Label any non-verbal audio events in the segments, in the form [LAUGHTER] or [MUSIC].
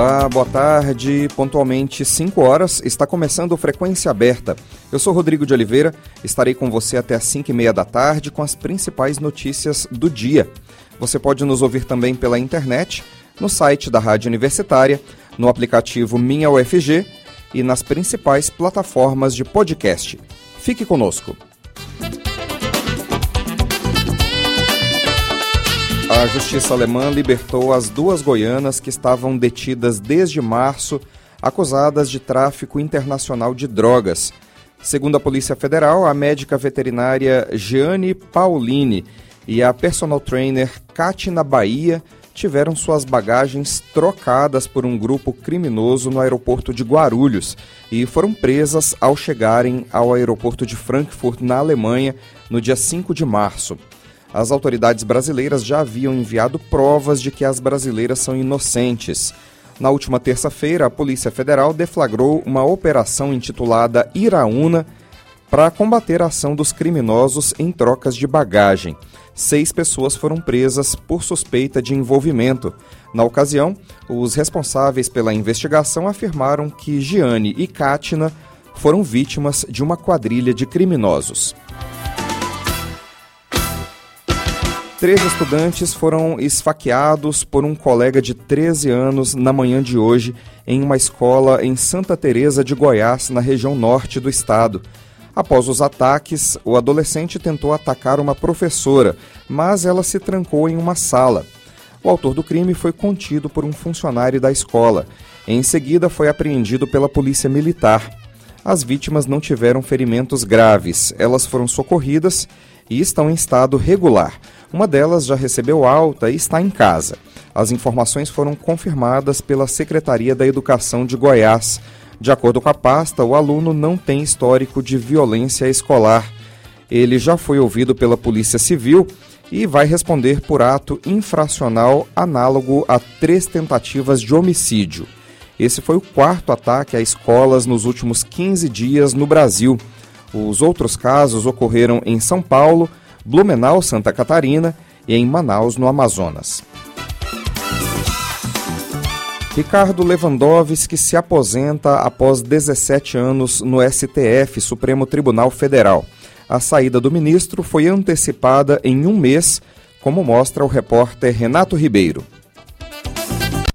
Olá, boa tarde. Pontualmente 5 horas, está começando Frequência Aberta. Eu sou Rodrigo de Oliveira, estarei com você até às 5 e meia da tarde com as principais notícias do dia. Você pode nos ouvir também pela internet, no site da Rádio Universitária, no aplicativo Minha UFG e nas principais plataformas de podcast. Fique conosco. A justiça alemã libertou as duas goianas que estavam detidas desde março, acusadas de tráfico internacional de drogas. Segundo a Polícia Federal, a médica veterinária Jeane Paulini e a personal trainer Katina Bahia tiveram suas bagagens trocadas por um grupo criminoso no aeroporto de Guarulhos e foram presas ao chegarem ao aeroporto de Frankfurt, na Alemanha, no dia 5 de março. As autoridades brasileiras já haviam enviado provas de que as brasileiras são inocentes. Na última terça-feira, a Polícia Federal deflagrou uma operação intitulada Iraúna para combater a ação dos criminosos em trocas de bagagem. Seis pessoas foram presas por suspeita de envolvimento. Na ocasião, os responsáveis pela investigação afirmaram que Giane e Kátina foram vítimas de uma quadrilha de criminosos. Três estudantes foram esfaqueados por um colega de 13 anos na manhã de hoje em uma escola em Santa Teresa de Goiás, na região norte do estado. Após os ataques, o adolescente tentou atacar uma professora, mas ela se trancou em uma sala. O autor do crime foi contido por um funcionário da escola. Em seguida, foi apreendido pela polícia militar. As vítimas não tiveram ferimentos graves. Elas foram socorridas e estão em estado regular. Uma delas já recebeu alta e está em casa. As informações foram confirmadas pela Secretaria da Educação de Goiás. De acordo com a pasta, o aluno não tem histórico de violência escolar. Ele já foi ouvido pela Polícia Civil e vai responder por ato infracional análogo a três tentativas de homicídio. Esse foi o quarto ataque a escolas nos últimos 15 dias no Brasil. Os outros casos ocorreram em São Paulo, Blumenau, Santa Catarina e em Manaus, no Amazonas. Ricardo Lewandowski se aposenta após 17 anos no STF, Supremo Tribunal Federal. A saída do ministro foi antecipada em um mês, como mostra o repórter Renato Ribeiro.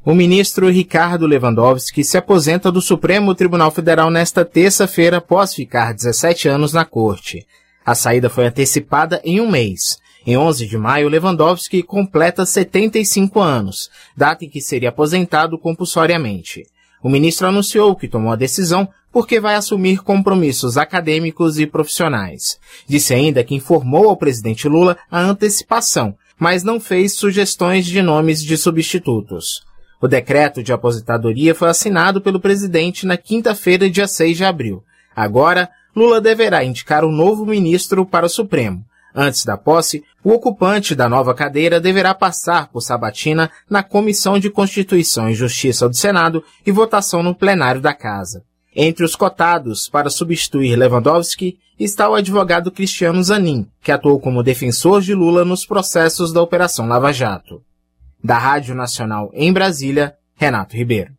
O ministro Ricardo Lewandowski se aposenta do Supremo Tribunal Federal nesta terça-feira após ficar 17 anos na corte. A saída foi antecipada em um mês. Em 11 de maio, Lewandowski completa 75 anos, data em que seria aposentado compulsoriamente. O ministro anunciou que tomou a decisão porque vai assumir compromissos acadêmicos e profissionais. Disse ainda que informou ao presidente Lula a antecipação, mas não fez sugestões de nomes de substitutos. O decreto de aposentadoria foi assinado pelo presidente na quinta-feira, dia 6 de abril. Agora, Lula deverá indicar um novo ministro para o Supremo. Antes da posse, o ocupante da nova cadeira deverá passar por sabatina na Comissão de Constituição e Justiça do Senado e votação no plenário da Casa. Entre os cotados para substituir Lewandowski está o advogado Cristiano Zanin, que atuou como defensor de Lula nos processos da Operação Lava Jato. Da Rádio Nacional em Brasília, Renato Ribeiro.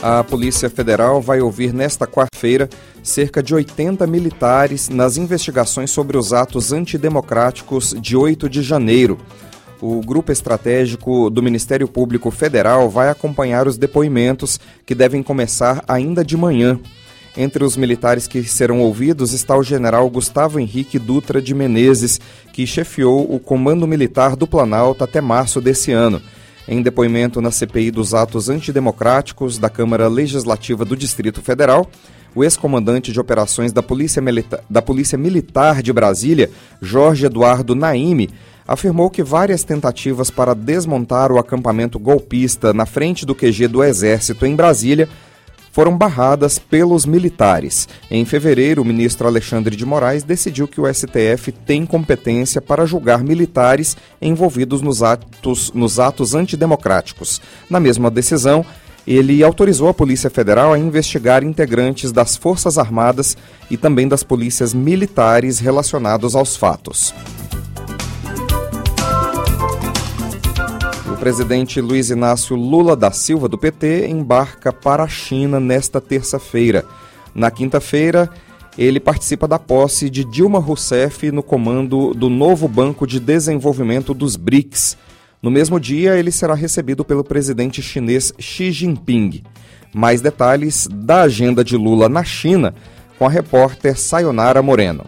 A Polícia Federal vai ouvir nesta quarta-feira cerca de 80 militares nas investigações sobre os atos antidemocráticos de 8 de janeiro. O grupo estratégico do Ministério Público Federal vai acompanhar os depoimentos que devem começar ainda de manhã. Entre os militares que serão ouvidos está o general Gustavo Henrique Dutra de Menezes, que chefiou o Comando Militar do Planalto até março desse ano. Em depoimento na CPI dos atos antidemocráticos da Câmara Legislativa do Distrito Federal, o ex-comandante de operações da Polícia, Milita da Polícia Militar de Brasília, Jorge Eduardo Naime, afirmou que várias tentativas para desmontar o acampamento golpista na frente do QG do Exército em Brasília foram barradas pelos militares. Em fevereiro, o ministro Alexandre de Moraes decidiu que o STF tem competência para julgar militares envolvidos nos atos, nos atos antidemocráticos. Na mesma decisão, ele autorizou a Polícia Federal a investigar integrantes das Forças Armadas e também das polícias militares relacionados aos fatos. Presidente Luiz Inácio Lula da Silva, do PT, embarca para a China nesta terça-feira. Na quinta-feira, ele participa da posse de Dilma Rousseff no comando do novo Banco de Desenvolvimento dos BRICS no mesmo dia, ele será recebido pelo presidente chinês Xi Jinping. Mais detalhes da agenda de Lula na China com a repórter Sayonara Moreno.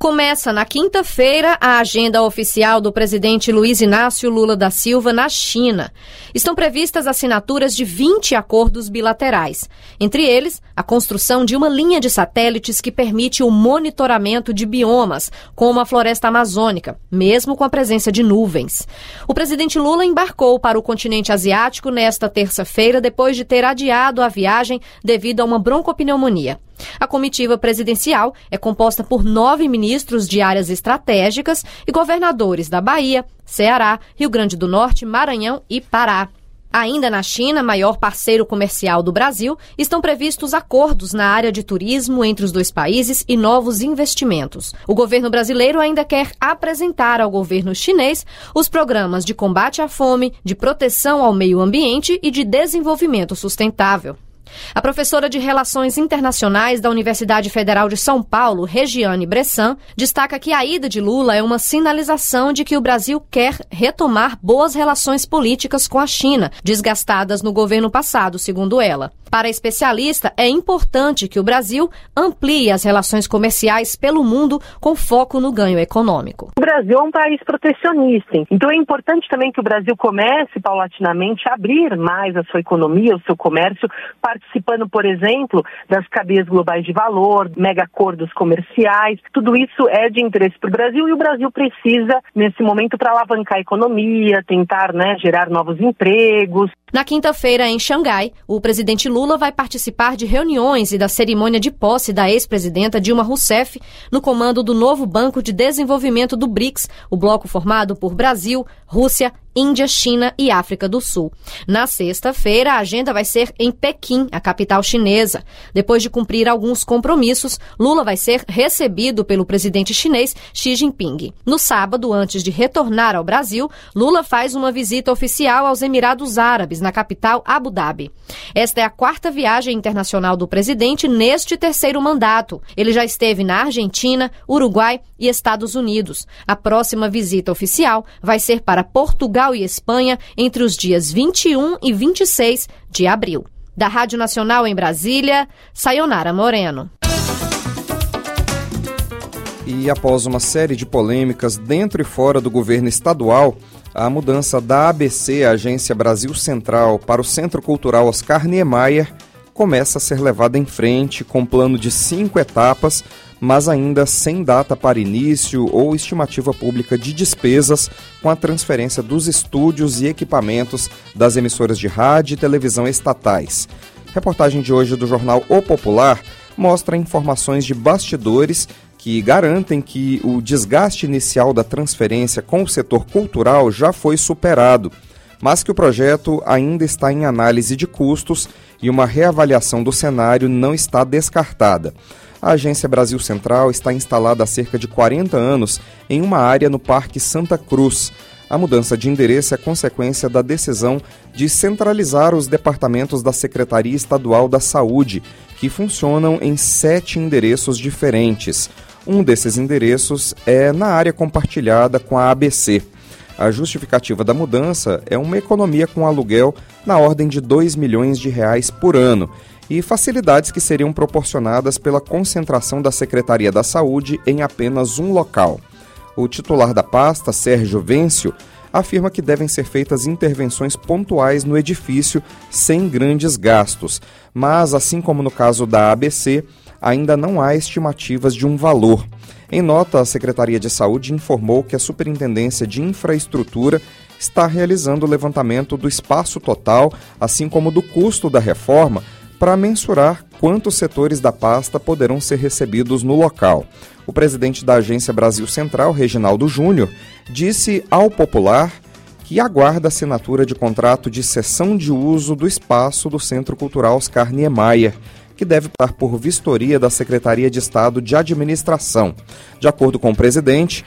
Começa na quinta-feira a agenda oficial do presidente Luiz Inácio Lula da Silva na China. Estão previstas assinaturas de 20 acordos bilaterais. Entre eles, a construção de uma linha de satélites que permite o monitoramento de biomas, como a floresta amazônica, mesmo com a presença de nuvens. O presidente Lula embarcou para o continente asiático nesta terça-feira depois de ter adiado a viagem devido a uma broncopneumonia. A comitiva presidencial é composta por nove ministros de áreas estratégicas e governadores da Bahia, Ceará, Rio Grande do Norte, Maranhão e Pará. Ainda na China, maior parceiro comercial do Brasil, estão previstos acordos na área de turismo entre os dois países e novos investimentos. O governo brasileiro ainda quer apresentar ao governo chinês os programas de combate à fome, de proteção ao meio ambiente e de desenvolvimento sustentável. A professora de Relações Internacionais da Universidade Federal de São Paulo, Regiane Bressan, destaca que a ida de Lula é uma sinalização de que o Brasil quer retomar boas relações políticas com a China, desgastadas no governo passado, segundo ela. Para a especialista, é importante que o Brasil amplie as relações comerciais pelo mundo com foco no ganho econômico. O Brasil é um país protecionista, então é importante também que o Brasil comece paulatinamente a abrir mais a sua economia, o seu comércio, participando, por exemplo, das cadeias globais de valor, mega acordos comerciais. Tudo isso é de interesse para o Brasil e o Brasil precisa, nesse momento, para alavancar a economia, tentar né, gerar novos empregos. Na quinta-feira, em Xangai, o presidente Lula vai participar de reuniões e da cerimônia de posse da ex-presidenta Dilma Rousseff no comando do novo Banco de Desenvolvimento do BRICS, o bloco formado por Brasil, Rússia, Índia, China e África do Sul. Na sexta-feira, a agenda vai ser em Pequim, a capital chinesa. Depois de cumprir alguns compromissos, Lula vai ser recebido pelo presidente chinês Xi Jinping. No sábado, antes de retornar ao Brasil, Lula faz uma visita oficial aos Emirados Árabes, na capital Abu Dhabi. Esta é a quarta viagem internacional do presidente neste terceiro mandato. Ele já esteve na Argentina, Uruguai e Estados Unidos. A próxima visita oficial vai ser para Portugal e Espanha entre os dias 21 e 26 de abril. Da Rádio Nacional em Brasília, Sayonara Moreno. E após uma série de polêmicas dentro e fora do governo estadual, a mudança da ABC, a Agência Brasil Central, para o Centro Cultural Oscar Niemeyer começa a ser levada em frente com um plano de cinco etapas mas ainda sem data para início ou estimativa pública de despesas com a transferência dos estúdios e equipamentos das emissoras de rádio e televisão estatais. Reportagem de hoje do jornal O Popular mostra informações de bastidores que garantem que o desgaste inicial da transferência com o setor cultural já foi superado, mas que o projeto ainda está em análise de custos e uma reavaliação do cenário não está descartada. A Agência Brasil Central está instalada há cerca de 40 anos em uma área no Parque Santa Cruz. A mudança de endereço é consequência da decisão de centralizar os departamentos da Secretaria Estadual da Saúde, que funcionam em sete endereços diferentes. Um desses endereços é na área compartilhada com a ABC. A justificativa da mudança é uma economia com aluguel na ordem de 2 milhões de reais por ano e facilidades que seriam proporcionadas pela concentração da Secretaria da Saúde em apenas um local. O titular da pasta, Sérgio Vêncio, afirma que devem ser feitas intervenções pontuais no edifício sem grandes gastos, mas, assim como no caso da ABC, ainda não há estimativas de um valor. Em nota, a Secretaria de Saúde informou que a Superintendência de Infraestrutura está realizando o levantamento do espaço total, assim como do custo da reforma, para mensurar quantos setores da pasta poderão ser recebidos no local. O presidente da Agência Brasil Central, Reginaldo Júnior, disse ao Popular que aguarda a assinatura de contrato de cessão de uso do espaço do Centro Cultural Oscar Niemeyer, que deve passar por vistoria da Secretaria de Estado de Administração. De acordo com o presidente,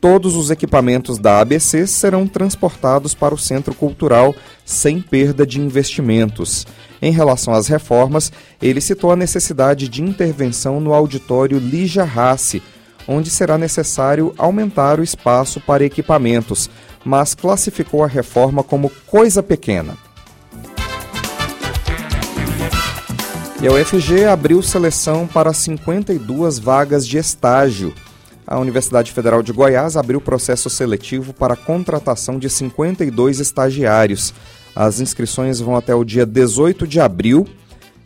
todos os equipamentos da ABC serão transportados para o Centro Cultural sem perda de investimentos. Em relação às reformas, ele citou a necessidade de intervenção no auditório Lígia Rassi, onde será necessário aumentar o espaço para equipamentos, mas classificou a reforma como coisa pequena. E a UFG abriu seleção para 52 vagas de estágio. A Universidade Federal de Goiás abriu processo seletivo para a contratação de 52 estagiários. As inscrições vão até o dia 18 de abril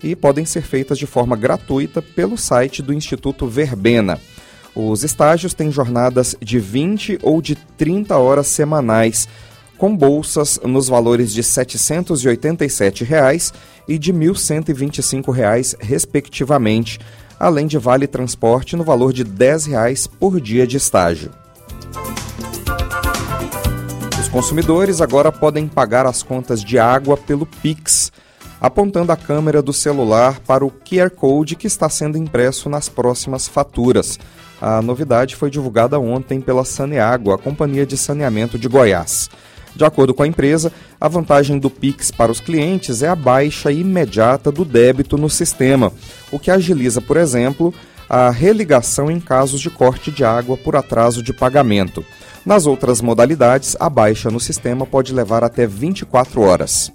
e podem ser feitas de forma gratuita pelo site do Instituto Verbena. Os estágios têm jornadas de 20 ou de 30 horas semanais, com bolsas nos valores de 787 reais e de 1.125 reais, respectivamente, além de vale transporte no valor de 10 reais por dia de estágio. Consumidores agora podem pagar as contas de água pelo Pix, apontando a câmera do celular para o QR Code que está sendo impresso nas próximas faturas. A novidade foi divulgada ontem pela Saneágua, a companhia de saneamento de Goiás. De acordo com a empresa, a vantagem do Pix para os clientes é a baixa imediata do débito no sistema, o que agiliza, por exemplo, a religação em casos de corte de água por atraso de pagamento. Nas outras modalidades, a baixa no sistema pode levar até 24 horas.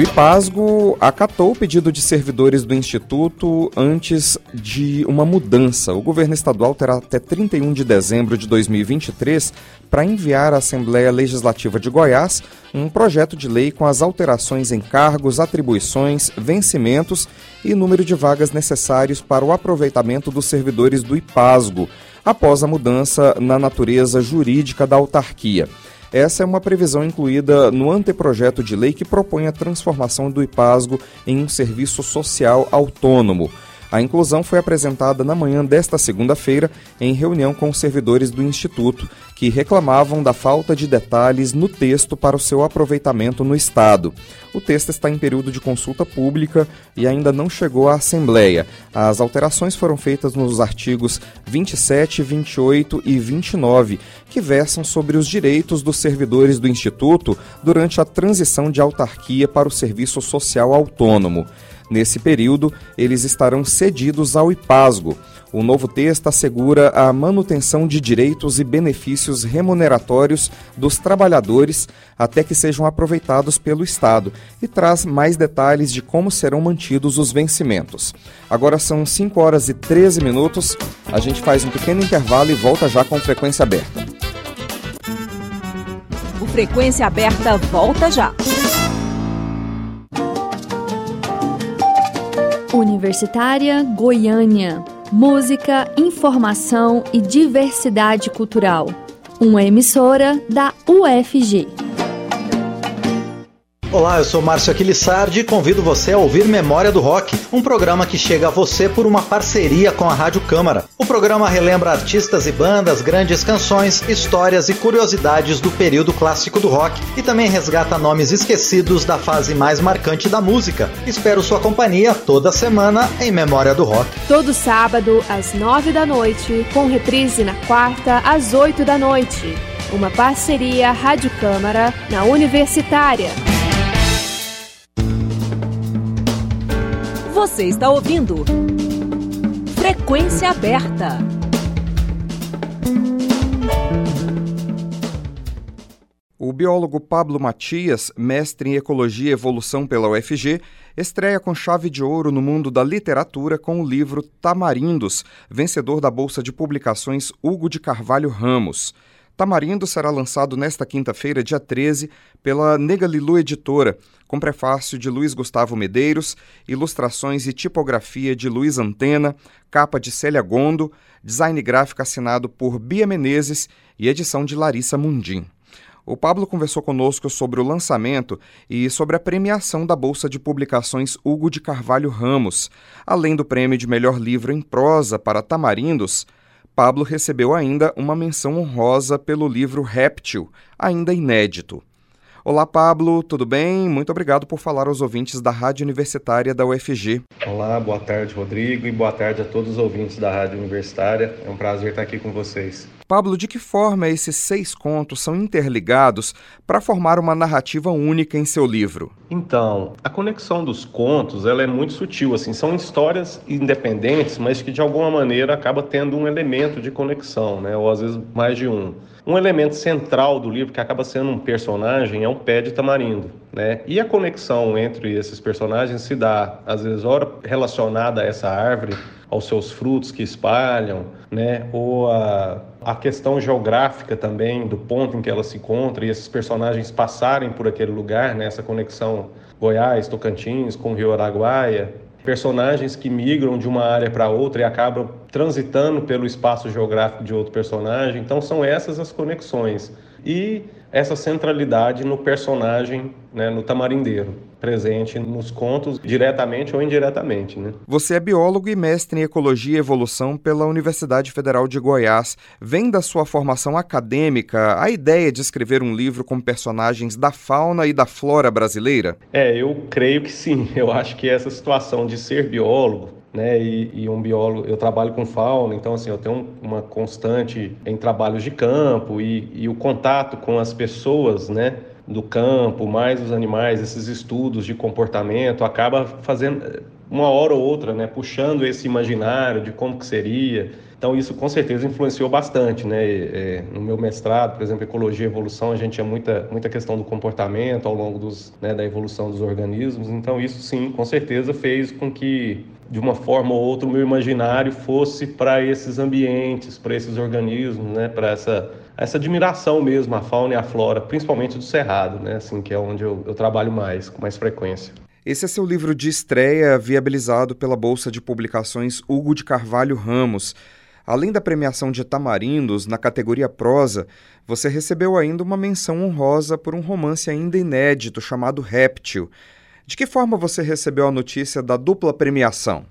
O IPASGO acatou o pedido de servidores do Instituto antes de uma mudança. O governo estadual terá até 31 de dezembro de 2023 para enviar à Assembleia Legislativa de Goiás um projeto de lei com as alterações em cargos, atribuições, vencimentos e número de vagas necessários para o aproveitamento dos servidores do IPASGO, após a mudança na natureza jurídica da autarquia. Essa é uma previsão incluída no anteprojeto de lei que propõe a transformação do IPASGO em um serviço social autônomo. A inclusão foi apresentada na manhã desta segunda-feira em reunião com servidores do Instituto, que reclamavam da falta de detalhes no texto para o seu aproveitamento no Estado. O texto está em período de consulta pública e ainda não chegou à Assembleia. As alterações foram feitas nos artigos 27, 28 e 29, que versam sobre os direitos dos servidores do Instituto durante a transição de autarquia para o serviço social autônomo. Nesse período, eles estarão cedidos ao IPASGO. O novo texto assegura a manutenção de direitos e benefícios remuneratórios dos trabalhadores até que sejam aproveitados pelo Estado e traz mais detalhes de como serão mantidos os vencimentos. Agora são 5 horas e 13 minutos, a gente faz um pequeno intervalo e volta já com frequência aberta. O Frequência Aberta volta já. Universitária Goiânia. Música, informação e diversidade cultural. Uma emissora da UFG. Olá, eu sou Márcio Aquilissardi e convido você a ouvir Memória do Rock, um programa que chega a você por uma parceria com a Rádio Câmara. O programa relembra artistas e bandas, grandes canções, histórias e curiosidades do período clássico do rock e também resgata nomes esquecidos da fase mais marcante da música. Espero sua companhia toda semana em Memória do Rock. Todo sábado às nove da noite, com reprise na quarta às oito da noite. Uma parceria Rádio Câmara na Universitária. Você está ouvindo Frequência Aberta. O biólogo Pablo Matias, mestre em Ecologia e Evolução pela UFG, estreia com chave de ouro no mundo da literatura com o livro Tamarindos, vencedor da Bolsa de Publicações Hugo de Carvalho Ramos. Tamarindo será lançado nesta quinta-feira, dia 13, pela Negalilu Editora, com prefácio de Luiz Gustavo Medeiros, ilustrações e tipografia de Luiz Antena, capa de Célia Gondo, design gráfico assinado por Bia Menezes e edição de Larissa Mundim. O Pablo conversou conosco sobre o lançamento e sobre a premiação da Bolsa de Publicações Hugo de Carvalho Ramos, além do prêmio de melhor livro em prosa para Tamarindos. Pablo recebeu ainda uma menção honrosa pelo livro Réptil, ainda inédito. Olá, Pablo, tudo bem? Muito obrigado por falar aos ouvintes da Rádio Universitária da UFG. Olá, boa tarde, Rodrigo, e boa tarde a todos os ouvintes da Rádio Universitária. É um prazer estar aqui com vocês. Pablo, de que forma esses seis contos são interligados para formar uma narrativa única em seu livro? Então, a conexão dos contos ela é muito sutil. Assim, são histórias independentes, mas que de alguma maneira acaba tendo um elemento de conexão, né? ou às vezes mais de um. Um elemento central do livro que acaba sendo um personagem é um pé de tamarindo, né? E a conexão entre esses personagens se dá, às vezes, ora relacionada a essa árvore, aos seus frutos que espalham, né? Ou a, a questão geográfica também do ponto em que ela se encontra e esses personagens passarem por aquele lugar, né? Essa conexão Goiás, Tocantins com o Rio Araguaia, personagens que migram de uma área para outra e acabam transitando pelo espaço geográfico de outro personagem. Então são essas as conexões e essa centralidade no personagem, né, no tamarindeiro, presente nos contos diretamente ou indiretamente. Né? Você é biólogo e mestre em ecologia e evolução pela Universidade Federal de Goiás. Vem da sua formação acadêmica a ideia de escrever um livro com personagens da fauna e da flora brasileira? É, eu creio que sim. [LAUGHS] Eu acho que essa situação de ser biólogo né? E, e, um biólogo, eu trabalho com fauna, então assim eu tenho uma constante em trabalhos de campo e, e o contato com as pessoas, né? Do campo, mais os animais, esses estudos de comportamento, acaba fazendo uma hora ou outra, né? Puxando esse imaginário de como que seria. Então isso com certeza influenciou bastante, né? É, no meu mestrado, por exemplo, ecologia e evolução, a gente tinha muita muita questão do comportamento ao longo dos, né, da evolução dos organismos. Então isso sim, com certeza fez com que de uma forma ou outra o meu imaginário fosse para esses ambientes, para esses organismos, né, para essa essa admiração mesmo à fauna e à flora, principalmente do cerrado, né, assim que é onde eu, eu trabalho mais, com mais frequência. Esse é seu livro de estreia, viabilizado pela Bolsa de Publicações Hugo de Carvalho Ramos. Além da premiação de Tamarindos na categoria prosa, você recebeu ainda uma menção honrosa por um romance ainda inédito chamado Réptil. De que forma você recebeu a notícia da dupla premiação?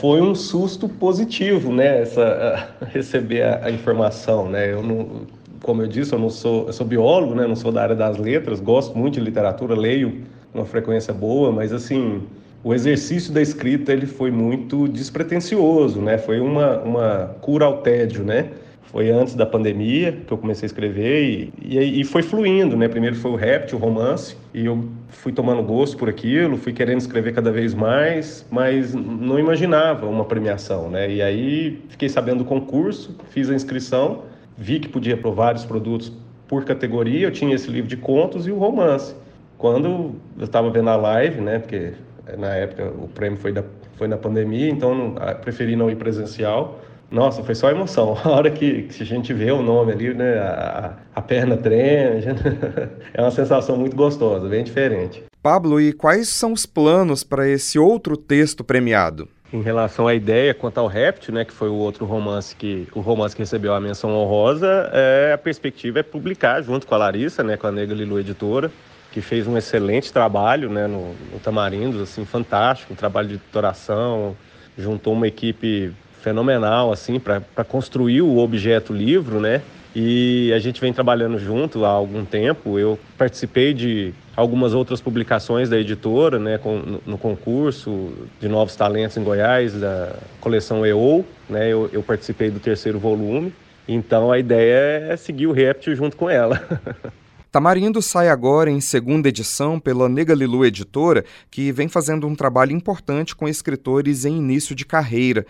Foi um susto positivo, né? Essa, [LAUGHS] receber a, a, informação, né? Eu não, como eu disse, eu não sou, eu sou biólogo, né? Não sou da área das letras, gosto muito de literatura, leio uma frequência boa, mas assim, o exercício da escrita ele foi muito despretensioso, né? Foi uma, uma cura ao tédio, né? Foi antes da pandemia que eu comecei a escrever e, e, e foi fluindo, né? Primeiro foi o rap, o romance, e eu fui tomando gosto por aquilo, fui querendo escrever cada vez mais, mas não imaginava uma premiação, né? E aí fiquei sabendo do concurso, fiz a inscrição, vi que podia para vários produtos por categoria, eu tinha esse livro de contos e o romance. Quando eu estava vendo a live, né? Porque na época o prêmio foi, da, foi na pandemia, então não, preferi não ir presencial. Nossa, foi só emoção. [LAUGHS] A hora que, que a gente vê o nome ali, né, a, a perna treme, [LAUGHS] é uma sensação muito gostosa, bem diferente. Pablo, e quais são os planos para esse outro texto premiado? Em relação à ideia quanto ao Réptil, né, que foi o outro romance que o romance que recebeu a menção honrosa, é, a perspectiva é publicar junto com a Larissa, né, com a Negra Lilu Editora, que fez um excelente trabalho, né, no, no Tamarindos, assim, fantástico, um trabalho de editoração, juntou uma equipe fenomenal assim para construir o objeto livro, né? E a gente vem trabalhando junto há algum tempo. Eu participei de algumas outras publicações da editora, né, no, no, concurso de novos talentos em Goiás, da coleção EO, né? Eu, eu participei do terceiro volume. Então a ideia é seguir o Réptil junto com ela. [LAUGHS] Tamarindo sai agora em segunda edição pela Negalilu Editora, que vem fazendo um trabalho importante com escritores em início de carreira.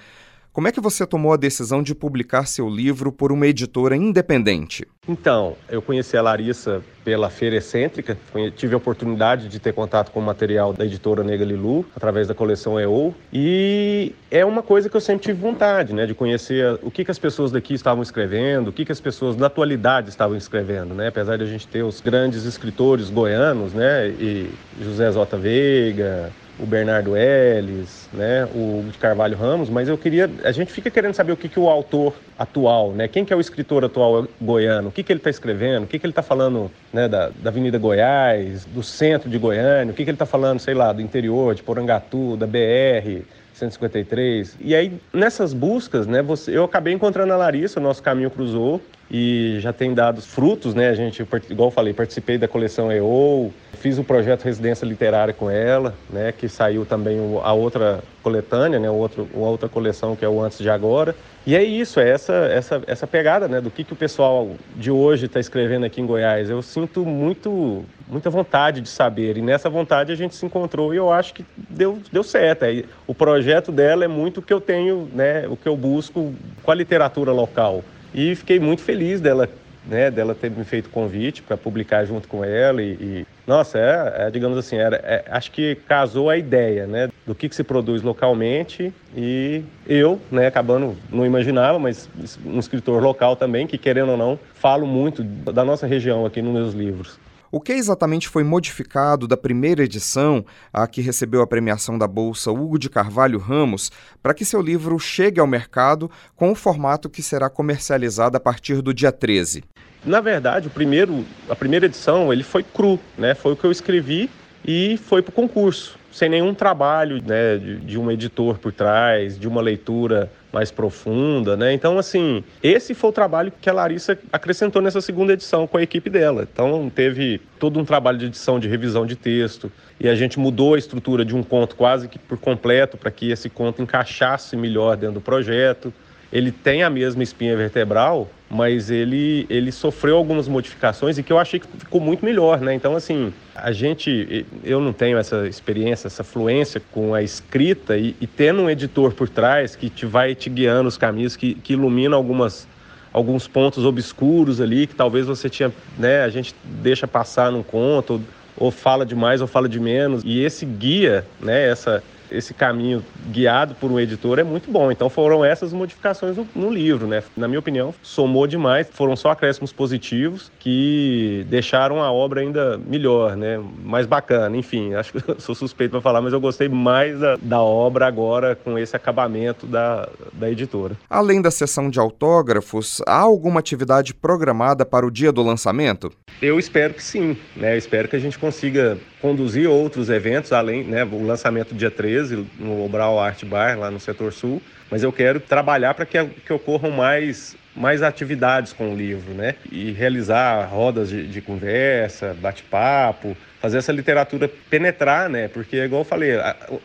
Como é que você tomou a decisão de publicar seu livro por uma editora independente? Então, eu conheci a Larissa pela Feira Excêntrica, tive a oportunidade de ter contato com o material da editora Nega Lilu, através da coleção EO, e é uma coisa que eu sempre tive vontade, né, de conhecer o que, que as pessoas daqui estavam escrevendo, o que, que as pessoas da atualidade estavam escrevendo, né, apesar de a gente ter os grandes escritores goianos, né, e José Zota Veiga, o Bernardo Ellis, né, o de Carvalho Ramos, mas eu queria, a gente fica querendo saber o que, que o autor atual, né, quem que é o escritor atual goiano, o que, que ele está escrevendo, o que, que ele está falando né, da, da Avenida Goiás, do centro de Goiânia, o que, que ele está falando, sei lá, do interior, de Porangatu, da BR, 153. E aí, nessas buscas, né, você, eu acabei encontrando a Larissa, o nosso caminho cruzou e já tem dado frutos, né? A gente, igual eu falei, participei da coleção EO, fiz o projeto Residência Literária com ela, né? Que saiu também a outra coletânea, né? Outro, a outra coleção que é o Antes de Agora. E é isso, é essa, essa, essa pegada, né? Do que, que o pessoal de hoje está escrevendo aqui em Goiás. Eu sinto muito, muita vontade de saber e nessa vontade a gente se encontrou e eu acho que deu, deu certo. O projeto dela é muito o que eu tenho, né? O que eu busco com a literatura local. E fiquei muito feliz dela, né, dela ter me feito convite para publicar junto com ela e, e nossa, é, é, digamos assim, era, é, acho que casou a ideia, né, do que, que se produz localmente e eu, né, acabando, não imaginava, mas um escritor local também, que querendo ou não, falo muito da nossa região aqui nos meus livros. O que exatamente foi modificado da primeira edição, a que recebeu a premiação da Bolsa Hugo de Carvalho Ramos, para que seu livro chegue ao mercado com o formato que será comercializado a partir do dia 13? Na verdade, o primeiro, a primeira edição ele foi cru, né? Foi o que eu escrevi e foi para o concurso, sem nenhum trabalho né, de, de um editor por trás, de uma leitura mais profunda, né? Então, assim, esse foi o trabalho que a Larissa acrescentou nessa segunda edição com a equipe dela. Então, teve todo um trabalho de edição, de revisão de texto, e a gente mudou a estrutura de um conto quase que por completo para que esse conto encaixasse melhor dentro do projeto. Ele tem a mesma espinha vertebral, mas ele, ele sofreu algumas modificações e que eu achei que ficou muito melhor, né? Então, assim, a gente, eu não tenho essa experiência, essa fluência com a escrita e, e tendo um editor por trás que te vai te guiando os caminhos, que, que ilumina algumas alguns pontos obscuros ali que talvez você tinha, né, a gente deixa passar num conto ou, ou fala demais ou fala de menos e esse guia, né, essa esse caminho guiado por um editor é muito bom. Então foram essas modificações no, no, livro, né? Na minha opinião, somou demais. Foram só acréscimos positivos que deixaram a obra ainda melhor, né? Mais bacana. Enfim, [LAUGHS] acho que sou suspeito para falar, mas eu gostei mais da, da, obra agora com esse acabamento da, da editora. Além da sessão de autógrafos, há alguma atividade programada para o dia do lançamento? Eu espero que sim, né? Eu espero que a gente consiga conduzir outros eventos, além, né? O lançamento dia 13 no Obral Art Bar, lá no setor sul, mas eu quero trabalhar para que, que ocorram mais mais atividades com o livro, né? E realizar rodas de, de conversa, bate-papo, fazer essa literatura penetrar, né? Porque, igual eu falei,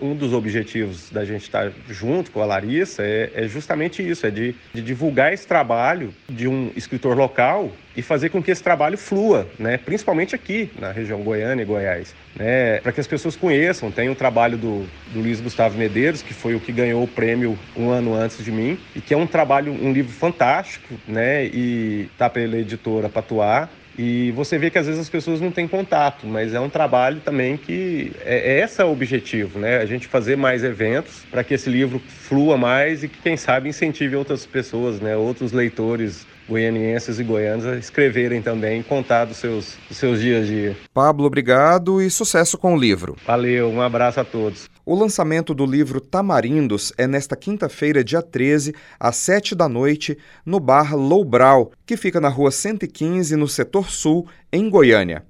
um dos objetivos da gente estar junto com a Larissa é, é justamente isso, é de, de, divulgar esse trabalho de um escritor local e fazer com que esse trabalho flua, né? Principalmente aqui na região Goiânia e Goiás, né? Para que as pessoas conheçam. Tem o trabalho do, do Luiz Gustavo Medeiros, que foi o que ganhou o prêmio um ano antes de mim, e que é um trabalho, um livro fantástico, né? E tá pela editora Patuá e você vê que às vezes as pessoas não têm contato, mas é um trabalho também que é, é esse é o objetivo, né? A gente fazer mais eventos para que esse livro flua mais e que, quem sabe, incentive outras pessoas, né? Outros leitores goianienses e goianos a escreverem também, contar dos seus, dos seus dias a dia. Pablo, obrigado e sucesso com o livro. Valeu, um abraço a todos. O lançamento do livro Tamarindos é nesta quinta-feira, dia 13, às 7 da noite, no bar Loubral, que fica na rua 115, no setor sul, em Goiânia.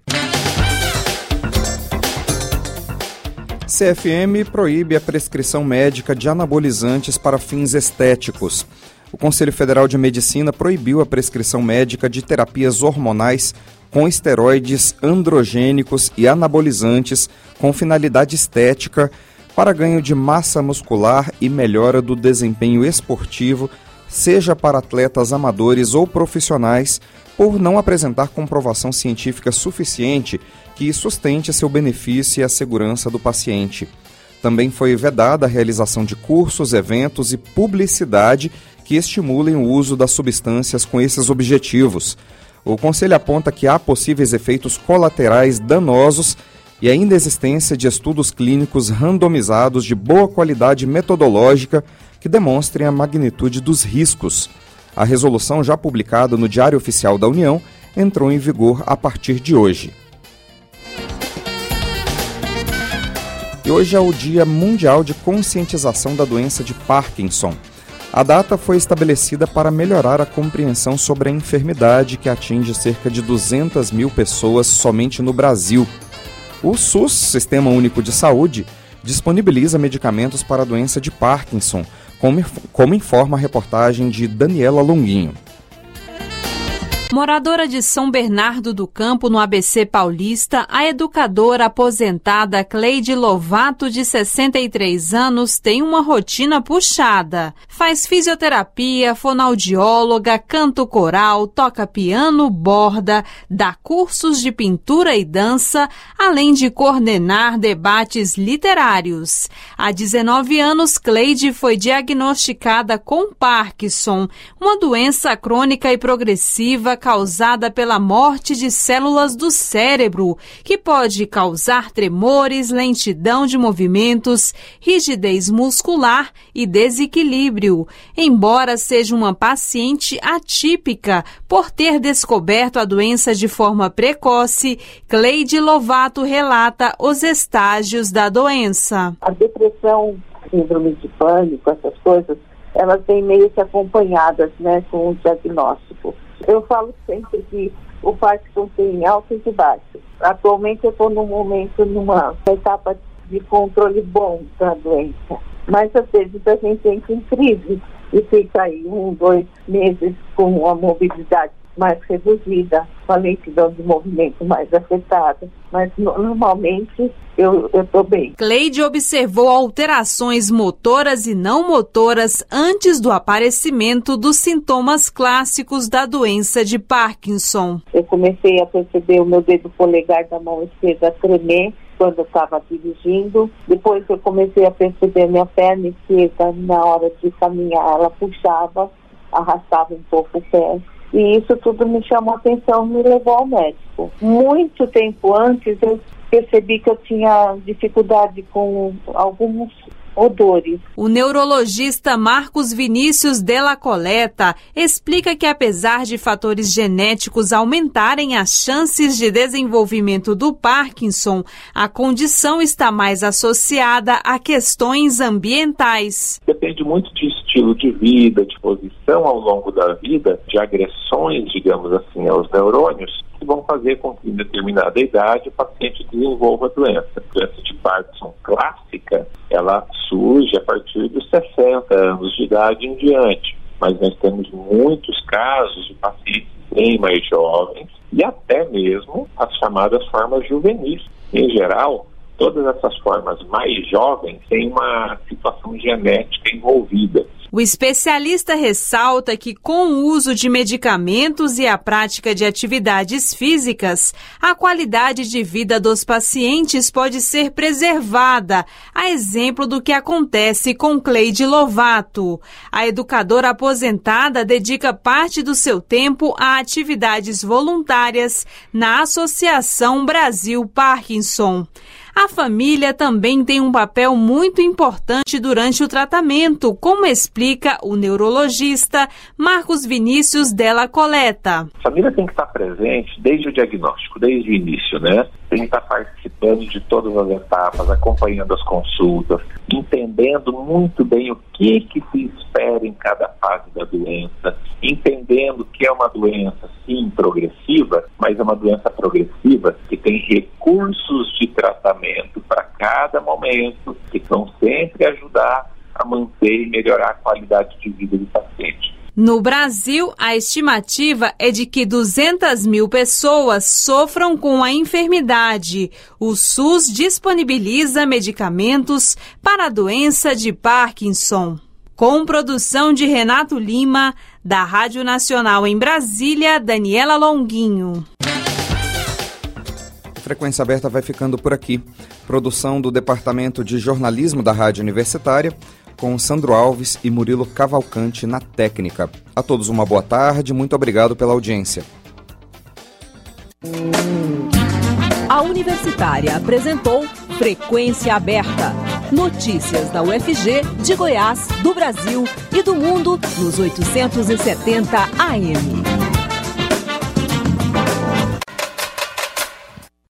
CFM proíbe a prescrição médica de anabolizantes para fins estéticos o Conselho Federal de Medicina proibiu a prescrição médica de terapias hormonais com esteroides androgênicos e anabolizantes com finalidade estética para ganho de massa muscular e melhora do desempenho esportivo, seja para atletas amadores ou profissionais, por não apresentar comprovação científica suficiente que sustente seu benefício e a segurança do paciente. Também foi vedada a realização de cursos, eventos e publicidade que estimulem o uso das substâncias com esses objetivos. O Conselho aponta que há possíveis efeitos colaterais danosos e a inexistência de estudos clínicos randomizados de boa qualidade metodológica que demonstrem a magnitude dos riscos. A resolução, já publicada no Diário Oficial da União, entrou em vigor a partir de hoje. E hoje é o Dia Mundial de Conscientização da Doença de Parkinson. A data foi estabelecida para melhorar a compreensão sobre a enfermidade que atinge cerca de 200 mil pessoas somente no Brasil. O SUS, Sistema Único de Saúde, disponibiliza medicamentos para a doença de Parkinson, como, como informa a reportagem de Daniela Longuinho. Moradora de São Bernardo do Campo, no ABC Paulista, a educadora aposentada Cleide Lovato, de 63 anos, tem uma rotina puxada. Faz fisioterapia, fonoaudióloga, canto coral, toca piano, borda, dá cursos de pintura e dança, além de coordenar debates literários. Há 19 anos, Cleide foi diagnosticada com Parkinson, uma doença crônica e progressiva causada pela morte de células do cérebro, que pode causar tremores, lentidão de movimentos, rigidez muscular e desequilíbrio. Embora seja uma paciente atípica por ter descoberto a doença de forma precoce, Cleide Lovato relata os estágios da doença. A depressão, síndrome de pânico, essas coisas, elas vêm meio que acompanhadas né, com o diagnóstico. Eu falo sempre que o Parkinson tem altos e baixos. Atualmente eu estou num momento, numa etapa de controle bom da doença. Mas às vezes a gente entra em crise e fica aí um, dois meses com a mobilidade mais reduzida, com a lentidão de movimento mais afetada. Mas normalmente eu estou bem. Cleide observou alterações motoras e não motoras antes do aparecimento dos sintomas clássicos da doença de Parkinson. Eu comecei a perceber o meu dedo polegar da mão esquerda tremer quando eu estava dirigindo. Depois eu comecei a perceber minha perna esquerda na hora de caminhar, ela puxava, arrastava um pouco o pé. E isso tudo me chamou a atenção, me levou ao médico. Muito tempo antes eu percebi que eu tinha dificuldade com alguns odores. O neurologista Marcos Vinícius Della Coleta explica que apesar de fatores genéticos aumentarem as chances de desenvolvimento do Parkinson, a condição está mais associada a questões ambientais. Depende muito de estilo de vida, de posição ao longo da vida, de agressões, digamos assim, aos neurônios, que vão fazer com que em determinada idade o paciente desenvolva a doença. A doença de Parkinson clássica, ela surge a partir dos 60 anos de idade em diante, mas nós temos muitos casos de pacientes bem mais jovens e até mesmo as chamadas formas juvenis. Em geral, todas essas formas mais jovens têm uma situação genética envolvida. O especialista ressalta que, com o uso de medicamentos e a prática de atividades físicas, a qualidade de vida dos pacientes pode ser preservada, a exemplo do que acontece com Cleide Lovato. A educadora aposentada dedica parte do seu tempo a atividades voluntárias na Associação Brasil Parkinson. A família também tem um papel muito importante durante o tratamento, como explica o neurologista Marcos Vinícius Della Coleta. A família tem que estar presente desde o diagnóstico, desde o início, né? Tem que estar participando de todas as etapas, acompanhando as consultas, entendendo muito bem o que, que se espera em cada fase da doença, entendendo que é uma doença, sim, progressiva, mas é uma doença progressiva que tem recursos de tratamento para cada momento, que vão sempre ajudar a manter e melhorar a qualidade de vida do paciente. No Brasil, a estimativa é de que 200 mil pessoas sofram com a enfermidade. O SUS disponibiliza medicamentos para a doença de Parkinson. Com produção de Renato Lima, da Rádio Nacional em Brasília, Daniela Longuinho. Frequência Aberta vai ficando por aqui. Produção do Departamento de Jornalismo da Rádio Universitária, com Sandro Alves e Murilo Cavalcante na técnica. A todos uma boa tarde, muito obrigado pela audiência. A Universitária apresentou Frequência Aberta. Notícias da UFG, de Goiás, do Brasil e do mundo nos 870 AM.